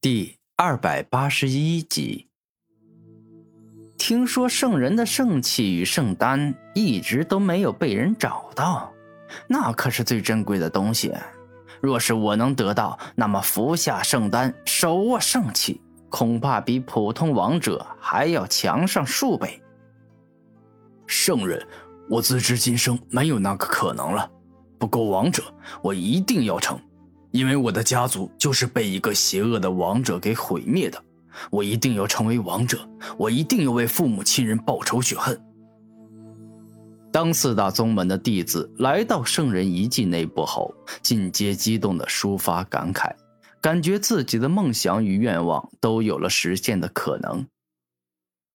第二百八十一集。听说圣人的圣器与圣丹一直都没有被人找到，那可是最珍贵的东西。若是我能得到，那么服下圣丹，手握圣器，恐怕比普通王者还要强上数倍。圣人，我自知今生没有那个可能了。不过王者，我一定要成。因为我的家族就是被一个邪恶的王者给毁灭的，我一定要成为王者，我一定要为父母亲人报仇雪恨。当四大宗门的弟子来到圣人遗迹内部后，尽皆激动地抒发感慨，感觉自己的梦想与愿望都有了实现的可能。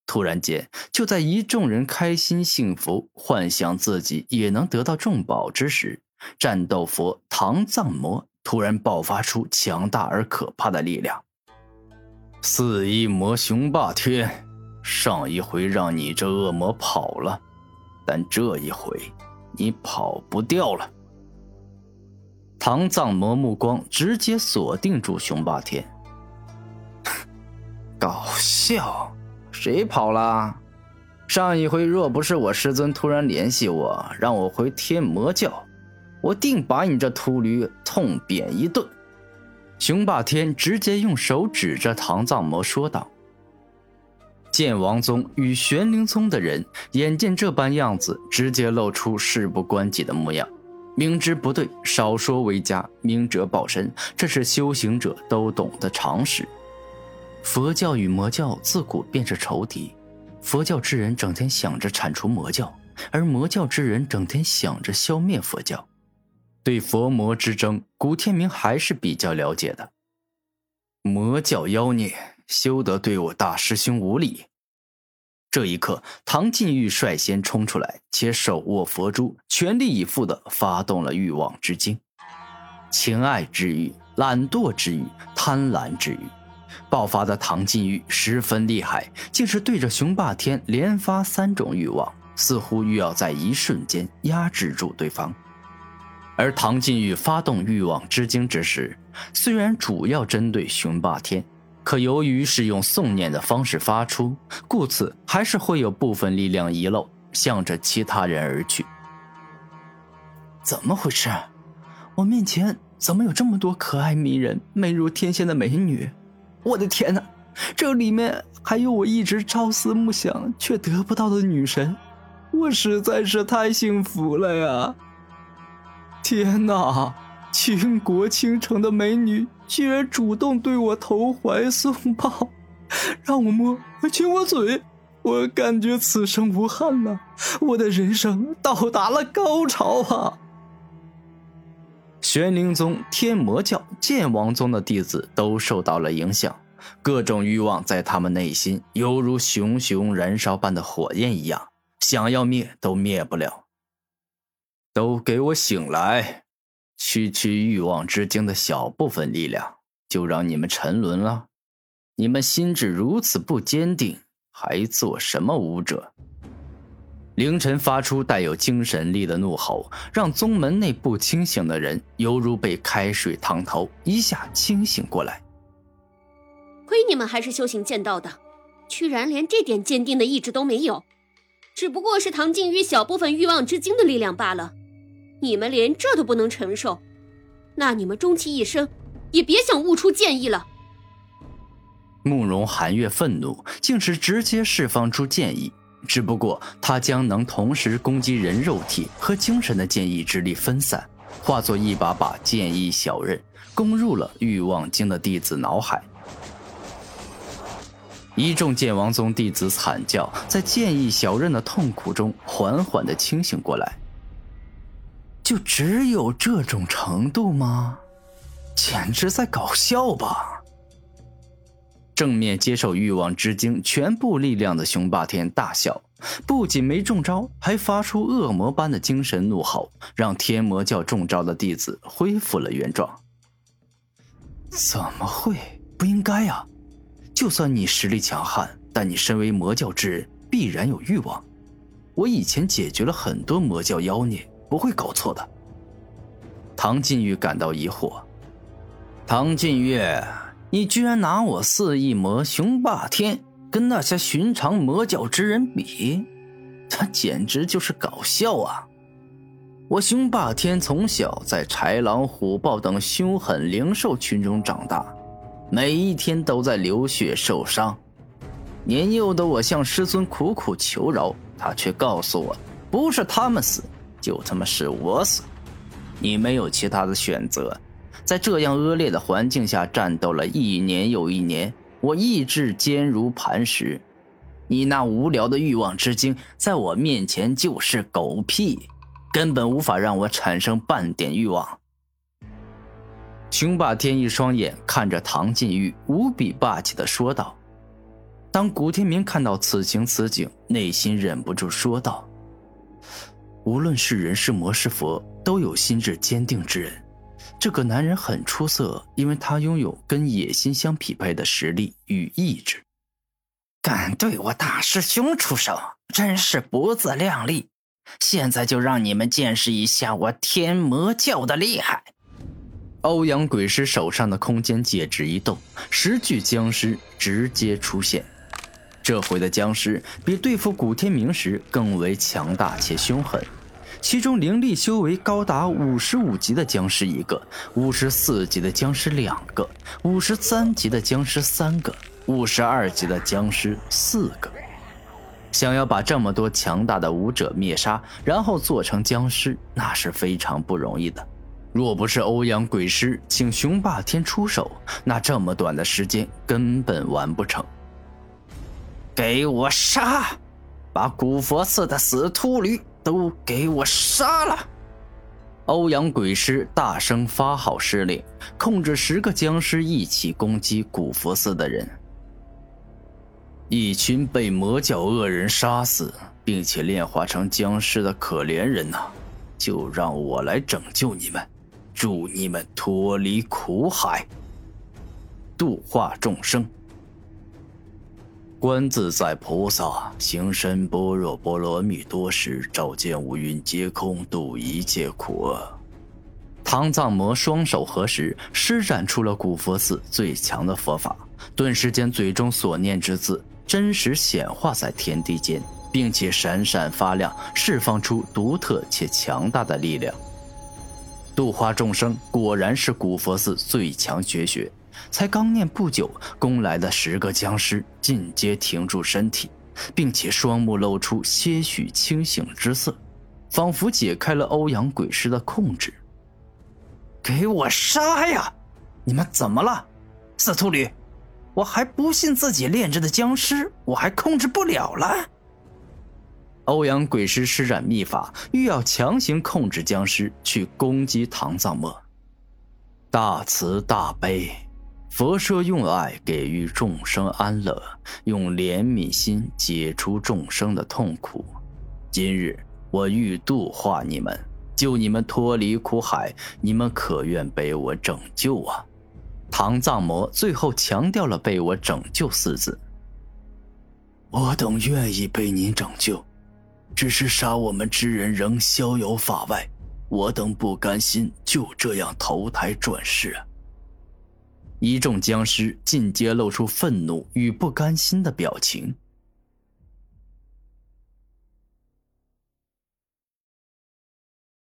突然间，就在一众人开心幸福、幻想自己也能得到重宝之时，战斗佛唐藏魔。突然爆发出强大而可怕的力量。四一魔雄霸天，上一回让你这恶魔跑了，但这一回你跑不掉了。唐藏魔目光直接锁定住雄霸天，搞笑，谁跑了？上一回若不是我师尊突然联系我，让我回天魔教。我定把你这秃驴痛扁一顿！雄霸天直接用手指着唐藏魔说道：“剑王宗与玄灵宗的人眼见这般样子，直接露出事不关己的模样。明知不对，少说为佳；明哲保身，这是修行者都懂的常识。佛教与魔教自古便是仇敌，佛教之人整天想着铲除魔教，而魔教之人整天想着消灭佛教。”对佛魔之争，古天明还是比较了解的。魔教妖孽，休得对我大师兄无礼！这一刻，唐晋玉率先冲出来，且手握佛珠，全力以赴地发动了欲望之精。情爱之欲、懒惰之欲、贪婪之欲，爆发的唐晋玉十分厉害，竟是对着雄霸天连发三种欲望，似乎欲要在一瞬间压制住对方。而唐晋玉发动欲望之精之时，虽然主要针对雄霸天，可由于是用诵念的方式发出，故此还是会有部分力量遗漏，向着其他人而去。怎么回事？我面前怎么有这么多可爱迷人、美如天仙的美女？我的天哪，这里面还有我一直朝思暮想却得不到的女神，我实在是太幸福了呀！天哪！倾国倾城的美女居然主动对我投怀送抱，让我摸，亲我嘴，我感觉此生无憾了，我的人生到达了高潮啊！玄灵宗、天魔教、剑王宗的弟子都受到了影响，各种欲望在他们内心犹如熊熊燃烧般的火焰一样，想要灭都灭不了。都给我醒来！区区欲望之精的小部分力量，就让你们沉沦了？你们心智如此不坚定，还做什么武者？凌晨发出带有精神力的怒吼，让宗门内不清醒的人犹如被开水烫头，一下清醒过来。亏你们还是修行剑道的，居然连这点坚定的意志都没有，只不过是唐静宇小部分欲望之精的力量罢了。你们连这都不能承受，那你们终其一生也别想悟出剑意了。慕容寒月愤怒，竟是直接释放出剑意，只不过他将能同时攻击人肉体和精神的剑意之力分散，化作一把把剑意小刃，攻入了欲望经的弟子脑海。一众剑王宗弟子惨叫，在剑意小刃的痛苦中缓缓的清醒过来。就只有这种程度吗？简直在搞笑吧！正面接受欲望之精全部力量的雄霸天大笑，不仅没中招，还发出恶魔般的精神怒吼，让天魔教中招的弟子恢复了原状。怎么会？不应该啊！就算你实力强悍，但你身为魔教之人，必然有欲望。我以前解决了很多魔教妖孽。不会搞错的。唐晋玉感到疑惑。唐晋月，你居然拿我四翼魔雄霸天跟那些寻常魔教之人比，这简直就是搞笑啊！我雄霸天从小在豺狼虎豹等凶狠灵兽群中长大，每一天都在流血受伤。年幼的我向师尊苦苦求饶，他却告诉我，不是他们死，就他妈是我死。你没有其他的选择，在这样恶劣的环境下战斗了一年又一年，我意志坚如磐石。你那无聊的欲望之精，在我面前就是狗屁。根本无法让我产生半点欲望。雄霸天一双眼看着唐晋玉，无比霸气的说道。当古天明看到此情此景，内心忍不住说道：“无论是人是魔是佛，都有心智坚定之人。这个男人很出色，因为他拥有跟野心相匹配的实力与意志。敢对我大师兄出手，真是不自量力。”现在就让你们见识一下我天魔教的厉害！欧阳鬼师手上的空间戒指一动，十具僵尸直接出现。这回的僵尸比对付古天明时更为强大且凶狠，其中灵力修为高达五十五级的僵尸一个，五十四级的僵尸两个，五十三级的僵尸三个，五十二级的僵尸四个。想要把这么多强大的武者灭杀，然后做成僵尸，那是非常不容易的。若不是欧阳鬼师请雄霸天出手，那这么短的时间根本完不成。给我杀！把古佛寺的死秃驴都给我杀了！欧阳鬼师大声发号施令，控制十个僵尸一起攻击古佛寺的人。一群被魔教恶人杀死并且炼化成僵尸的可怜人呐，就让我来拯救你们，助你们脱离苦海，度化众生。观自在菩萨行深般若波罗蜜多时，照见五蕴皆空，度一切苦厄。唐藏魔双手合十，施展出了古佛寺最强的佛法，顿时间嘴中所念之字。真实显化在天地间，并且闪闪发亮，释放出独特且强大的力量。度化众生果然是古佛寺最强绝学。才刚念不久，攻来的十个僵尸尽皆停住身体，并且双目露出些许清醒之色，仿佛解开了欧阳鬼师的控制。给我杀呀！你们怎么了，死秃驴？我还不信自己炼制的僵尸，我还控制不了了。欧阳鬼师施展秘法，欲要强行控制僵尸去攻击唐藏墨。大慈大悲，佛说用爱给予众生安乐，用怜悯心解除众生的痛苦。今日我欲度化你们，救你们脱离苦海，你们可愿被我拯救啊？唐藏魔最后强调了“被我拯救”四字。我等愿意被您拯救，只是杀我们之人仍逍遥法外，我等不甘心就这样投胎转世。一众僵尸尽皆露出愤怒与不甘心的表情。